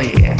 yeah.